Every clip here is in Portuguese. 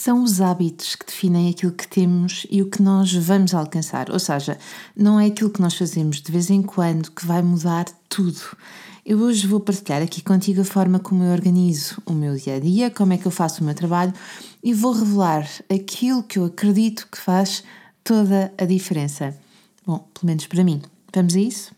São os hábitos que definem aquilo que temos e o que nós vamos alcançar. Ou seja, não é aquilo que nós fazemos de vez em quando que vai mudar tudo. Eu hoje vou partilhar aqui contigo a forma como eu organizo o meu dia a dia, como é que eu faço o meu trabalho e vou revelar aquilo que eu acredito que faz toda a diferença. Bom, pelo menos para mim. Vamos a isso?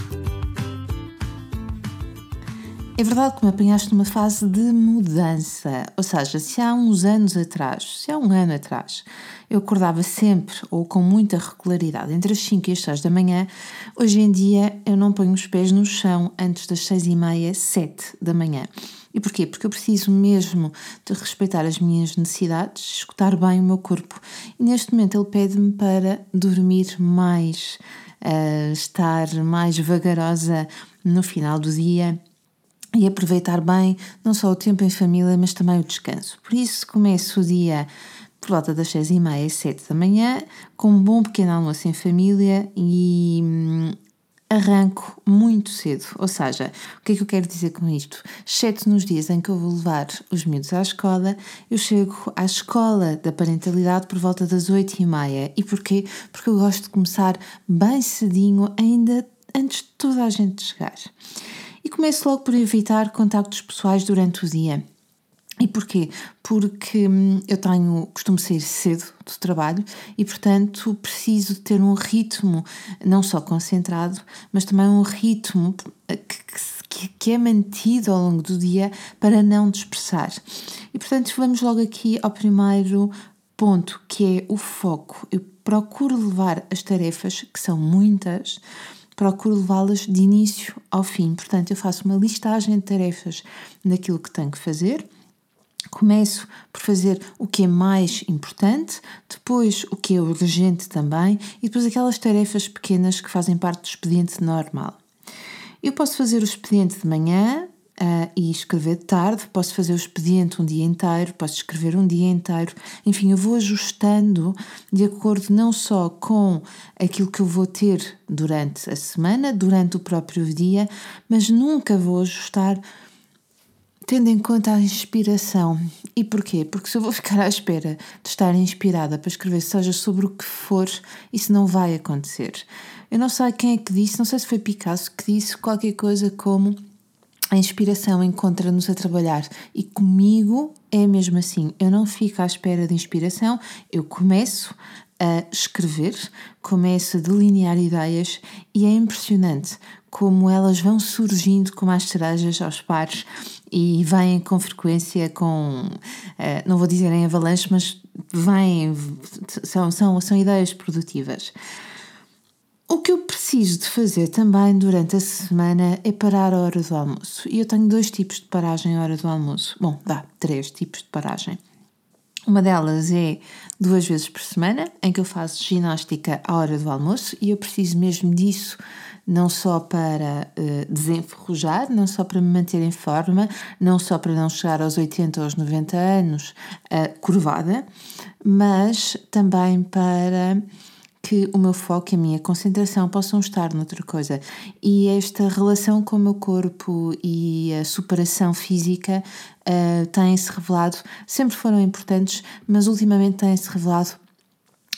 É verdade que me apanhaste numa fase de mudança, ou seja, se há uns anos atrás, se há um ano atrás, eu acordava sempre ou com muita regularidade entre as 5 e as 6 da manhã, hoje em dia eu não ponho os pés no chão antes das 6 e meia, 7 da manhã. E porquê? Porque eu preciso mesmo de respeitar as minhas necessidades, escutar bem o meu corpo. E neste momento ele pede-me para dormir mais, uh, estar mais vagarosa no final do dia e aproveitar bem não só o tempo em família, mas também o descanso. Por isso começo o dia por volta das seis e meia, sete da manhã, com um bom pequeno almoço em família e hum, arranco muito cedo. Ou seja, o que é que eu quero dizer com isto? Exceto nos dias em que eu vou levar os miúdos à escola, eu chego à escola da parentalidade por volta das oito e meia. E porquê? Porque eu gosto de começar bem cedinho, ainda antes de toda a gente chegar. E começo logo por evitar contactos pessoais durante o dia. E porquê? Porque hum, eu tenho, costumo sair cedo do trabalho e, portanto, preciso ter um ritmo não só concentrado, mas também um ritmo que, que é mantido ao longo do dia para não dispersar. E, portanto, vamos logo aqui ao primeiro ponto, que é o foco. Eu procuro levar as tarefas, que são muitas, procuro levá-las de início ao fim. Portanto, eu faço uma listagem de tarefas daquilo que tenho que fazer. Começo por fazer o que é mais importante, depois o que é urgente também e depois aquelas tarefas pequenas que fazem parte do expediente normal. Eu posso fazer o expediente de manhã, uh, e escrever de tarde, posso fazer o expediente um dia inteiro, posso escrever um dia inteiro, enfim, eu vou ajustando de acordo não só com aquilo que eu vou ter durante a semana, durante o próprio dia, mas nunca vou ajustar tendo em conta a inspiração. E porquê? Porque se eu vou ficar à espera de estar inspirada para escrever, seja sobre o que for, isso não vai acontecer. Eu não sei quem é que disse, não sei se foi Picasso que disse qualquer coisa como a inspiração encontra-nos a trabalhar e comigo é mesmo assim. Eu não fico à espera de inspiração, eu começo a escrever, começo a delinear ideias e é impressionante como elas vão surgindo como as cerejas aos pares e vêm com frequência com, eh, não vou dizer em avalanche, mas vêm, são, são, são ideias produtivas. O que eu preciso de fazer também durante a semana é parar a hora do almoço. E eu tenho dois tipos de paragem à hora do almoço. Bom, dá três tipos de paragem. Uma delas é duas vezes por semana, em que eu faço ginástica à hora do almoço, e eu preciso mesmo disso, não só para uh, desenferrujar, não só para me manter em forma, não só para não chegar aos 80 ou aos 90 anos uh, curvada, mas também para que o meu foco e a minha concentração possam estar noutra coisa. E esta relação com o meu corpo e a superação física uh, têm-se revelado, sempre foram importantes, mas ultimamente têm-se revelado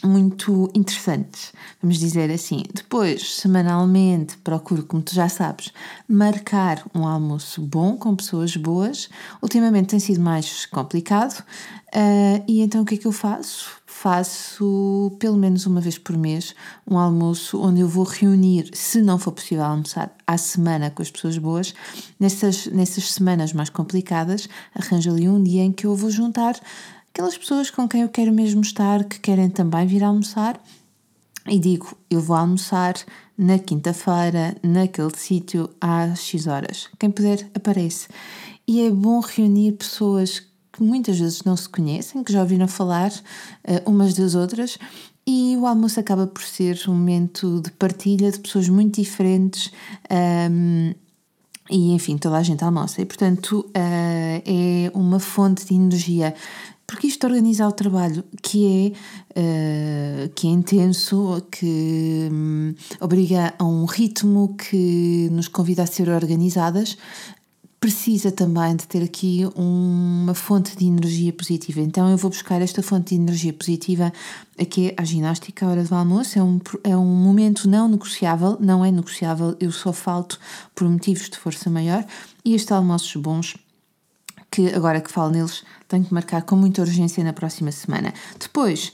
muito interessantes, vamos dizer assim. Depois, semanalmente, procuro, como tu já sabes, marcar um almoço bom com pessoas boas. Ultimamente tem sido mais complicado, uh, e então o que é que eu faço? faço pelo menos uma vez por mês um almoço onde eu vou reunir, se não for possível almoçar à semana com as pessoas boas, nessas, nessas semanas mais complicadas, arranjo ali um dia em que eu vou juntar aquelas pessoas com quem eu quero mesmo estar, que querem também vir almoçar, e digo: eu vou almoçar na quinta-feira, naquele sítio, às X horas. Quem puder, aparece. E é bom reunir pessoas que muitas vezes não se conhecem, que já ouviram falar uh, umas das outras, e o almoço acaba por ser um momento de partilha de pessoas muito diferentes. Um, e enfim, toda a gente almoça, e portanto uh, é uma fonte de energia porque isto organiza o trabalho que é, uh, que é intenso, que um, obriga a um ritmo que nos convida a ser organizadas, precisa também de ter aqui uma fonte de energia positiva. Então eu vou buscar esta fonte de energia positiva aqui à ginástica, à hora do almoço. É um, é um momento não negociável, não é negociável, eu só falto por motivos de força maior. E estes almoços bons que agora que falo neles tenho que marcar com muita urgência na próxima semana. Depois,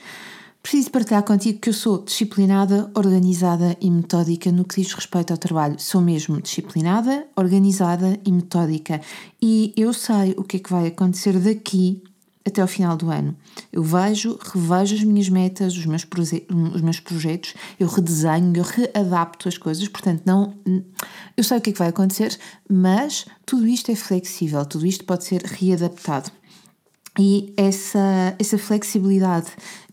preciso partilhar contigo que eu sou disciplinada, organizada e metódica no que diz respeito ao trabalho. Sou mesmo disciplinada, organizada e metódica. E eu sei o que é que vai acontecer daqui até ao final do ano. Eu vejo, revejo as minhas metas, os meus, os meus projetos, eu redesenho, eu readapto as coisas, portanto, não. Eu sei o que é que vai acontecer, mas tudo isto é flexível, tudo isto pode ser readaptado. E essa, essa flexibilidade,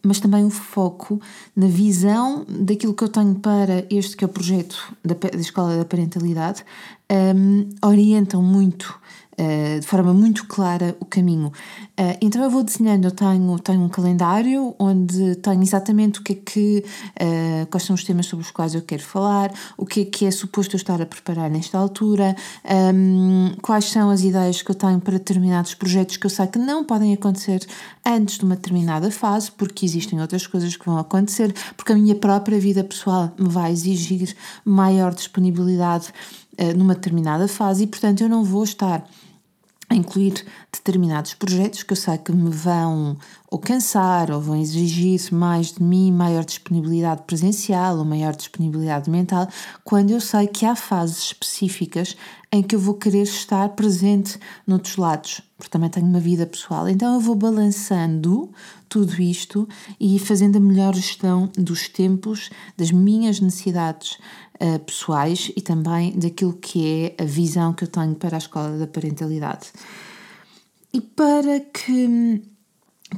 mas também o foco na visão daquilo que eu tenho para este que é o projeto da, da Escola da Parentalidade, um, orientam muito uh, de forma muito clara o caminho. Uh, então eu vou desenhando, eu tenho, tenho um calendário onde tenho exatamente o que é que, uh, quais são os temas sobre os quais eu quero falar, o que é que é suposto eu estar a preparar nesta altura, um, quais são as ideias que eu tenho para determinados projetos que eu sei que não podem acontecer antes de uma determinada fase, porque existem outras coisas que vão acontecer, porque a minha própria vida pessoal me vai exigir maior disponibilidade numa determinada fase e, portanto, eu não vou estar incluir determinados projetos que eu sei que me vão ou cansar ou vão exigir mais de mim, maior disponibilidade presencial ou maior disponibilidade mental, quando eu sei que há fases específicas em que eu vou querer estar presente noutros lados, porque também tenho uma vida pessoal. Então eu vou balançando tudo isto e fazendo a melhor gestão dos tempos, das minhas necessidades uh, pessoais e também daquilo que é a visão que eu tenho para a escola da parentalidade. E para que hum,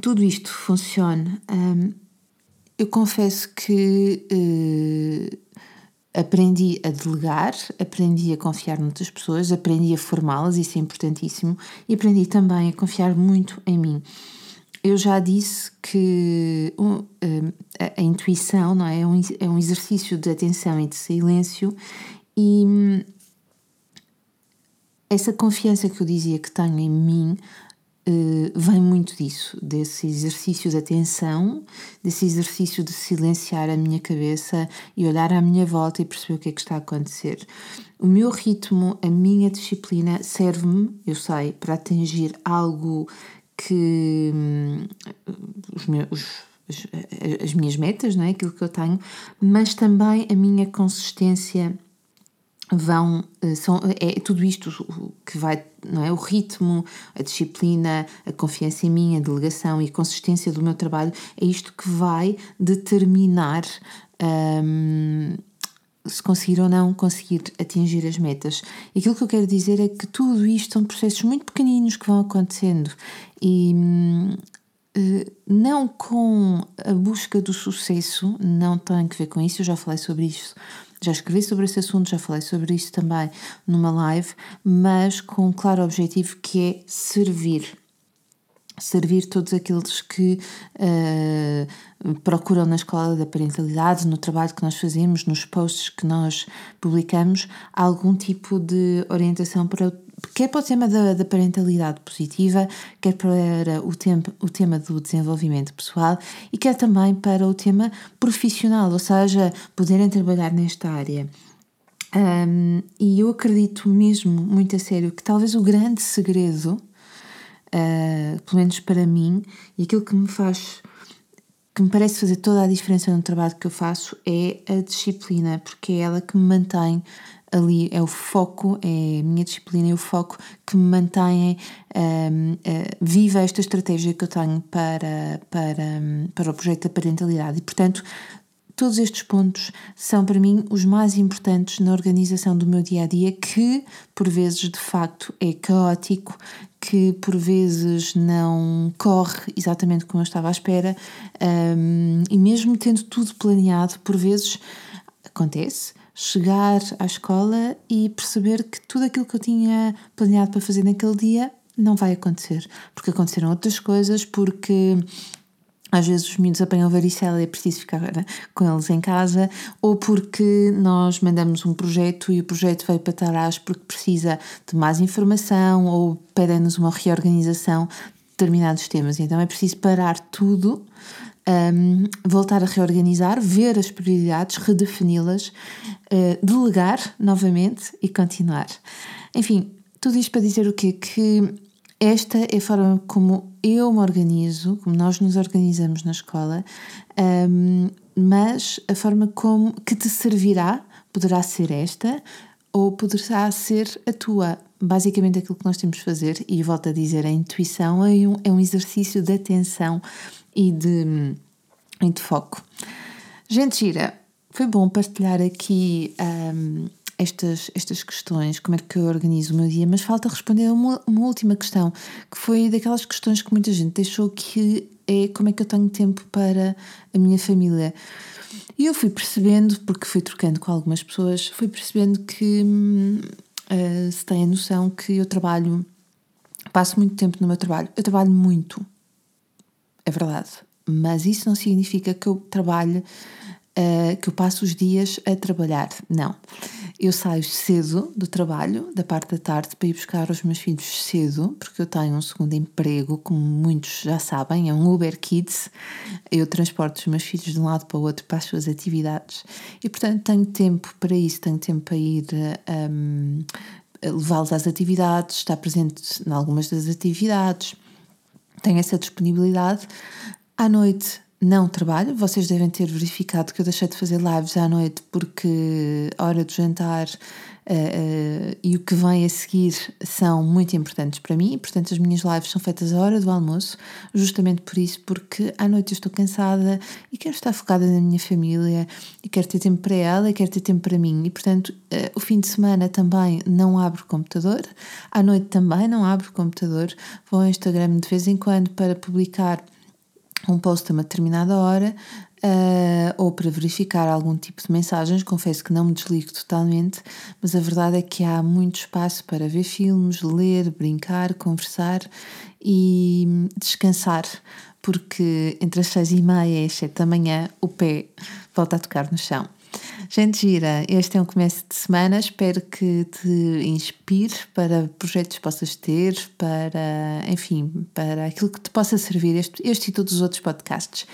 tudo isto funcione, um, eu confesso que uh, aprendi a delegar, aprendi a confiar noutras pessoas, aprendi a formá-las, isso é importantíssimo, e aprendi também a confiar muito em mim eu já disse que um, a, a, intuição não é? É, um, é um exercício de atenção e de silêncio e hum, essa confiança que eu dizia que tenho em mim uh, vem muito disso, desse exercício de atenção, desse exercício de silenciar a minha cabeça e olhar à minha volta e perceber o que é que está a acontecer. O meu ritmo, a minha disciplina serve-me, eu sei, para atingir algo que hum, os meus, os, as minhas metas, não é? aquilo que eu tenho, mas também a minha consistência vão eh, são é tudo isto que vai não é o ritmo a disciplina a confiança em mim a delegação e a consistência do meu trabalho é isto que vai determinar hum, se conseguir ou não conseguir atingir as metas. E aquilo que eu quero dizer é que tudo isto são processos muito pequeninos que vão acontecendo e eh, não com a busca do sucesso, não tem que ver com isso, eu já falei sobre isso, já escrevi sobre esse assunto, já falei sobre isso também numa live, mas com um claro objetivo que é servir servir todos aqueles que uh, procuram na escola da parentalidade, no trabalho que nós fazemos, nos posts que nós publicamos, algum tipo de orientação para quer para o tema da, da parentalidade positiva, quer para o, tema o tema do desenvolvimento pessoal e quer também para o tema profissional, ou seja, poderem trabalhar nesta área. Um, e eu acredito mesmo, muito a sério, que talvez o grande segredo uh, pelo menos para mim, e aquilo que me faz, que me parece fazer toda a diferença no trabalho que eu faço é a disciplina, porque é ela que me mantém ali, é o foco, é a minha disciplina e o foco que me mantém um, uh, viva esta estratégia que eu tenho para, para, para o projeto da parentalidade. E, portanto, todos estes pontos são para mim os mais importantes na organização do meu dia a dia, que por vezes de facto é caótico, que por vezes não corre exatamente como eu estava à espera, um, e mesmo tendo tudo planeado, por vezes acontece chegar à escola e perceber que tudo aquilo que eu tinha planeado para fazer naquele dia não vai acontecer, porque aconteceram outras coisas, porque às vezes os meninos apanham varicela e é preciso ficar com eles em casa, ou porque nós mandamos um projeto e o projeto veio para trás porque precisa de mais informação ou pedem-nos uma reorganização de determinados temas. Então é preciso parar tudo, um, voltar a reorganizar, ver as prioridades, redefini-las, uh, delegar novamente e continuar. Enfim, tudo isto para dizer o quê? Que esta é a forma como eu me organizo, como nós nos organizamos na escola, um, mas a forma como que te servirá poderá ser esta ou poderá ser a tua. Basicamente, aquilo que nós temos de fazer, e volto a dizer, a intuição é um, é um exercício de atenção e de, e de foco. Gente gira, foi bom partilhar aqui um, estas, estas questões, como é que eu organizo o meu dia, mas falta responder uma, uma última questão, que foi daquelas questões que muita gente deixou que é como é que eu tenho tempo para a minha família. E eu fui percebendo, porque fui trocando com algumas pessoas, fui percebendo que uh, se tem a noção que eu trabalho, passo muito tempo no meu trabalho. Eu trabalho muito, é verdade, mas isso não significa que eu trabalhe uh, que eu passo os dias a trabalhar. Não. Eu saio cedo do trabalho, da parte da tarde, para ir buscar os meus filhos cedo, porque eu tenho um segundo emprego, como muitos já sabem, é um Uber Kids. Eu transporto os meus filhos de um lado para o outro para as suas atividades e, portanto, tenho tempo para isso, tenho tempo para ir. Um, levá-los às atividades, estar presente em algumas das atividades, tenho essa disponibilidade. À noite não trabalho. Vocês devem ter verificado que eu deixei de fazer lives à noite porque a hora do jantar uh, uh, e o que vem a seguir são muito importantes para mim. Portanto, as minhas lives são feitas à hora do almoço, justamente por isso, porque à noite eu estou cansada e quero estar focada na minha família e quero ter tempo para ela e quero ter tempo para mim. E, portanto, uh, o fim de semana também não abro o computador, à noite também não abro o computador. Vou ao Instagram de vez em quando para publicar um post a uma determinada hora uh, ou para verificar algum tipo de mensagens. Confesso que não me desligo totalmente, mas a verdade é que há muito espaço para ver filmes, ler, brincar, conversar e descansar, porque entre as seis e meia e as sete da manhã o pé volta a tocar no chão. Gente gira, este é um começo de semana, espero que te inspire para projetos que possas ter, para, enfim, para aquilo que te possa servir, este, este e todos os outros podcasts.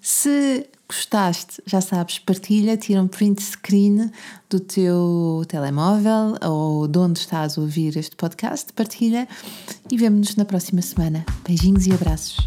Se gostaste, já sabes, partilha, tira um print screen do teu telemóvel ou de onde estás a ouvir este podcast, partilha e vemo-nos na próxima semana. Beijinhos e abraços.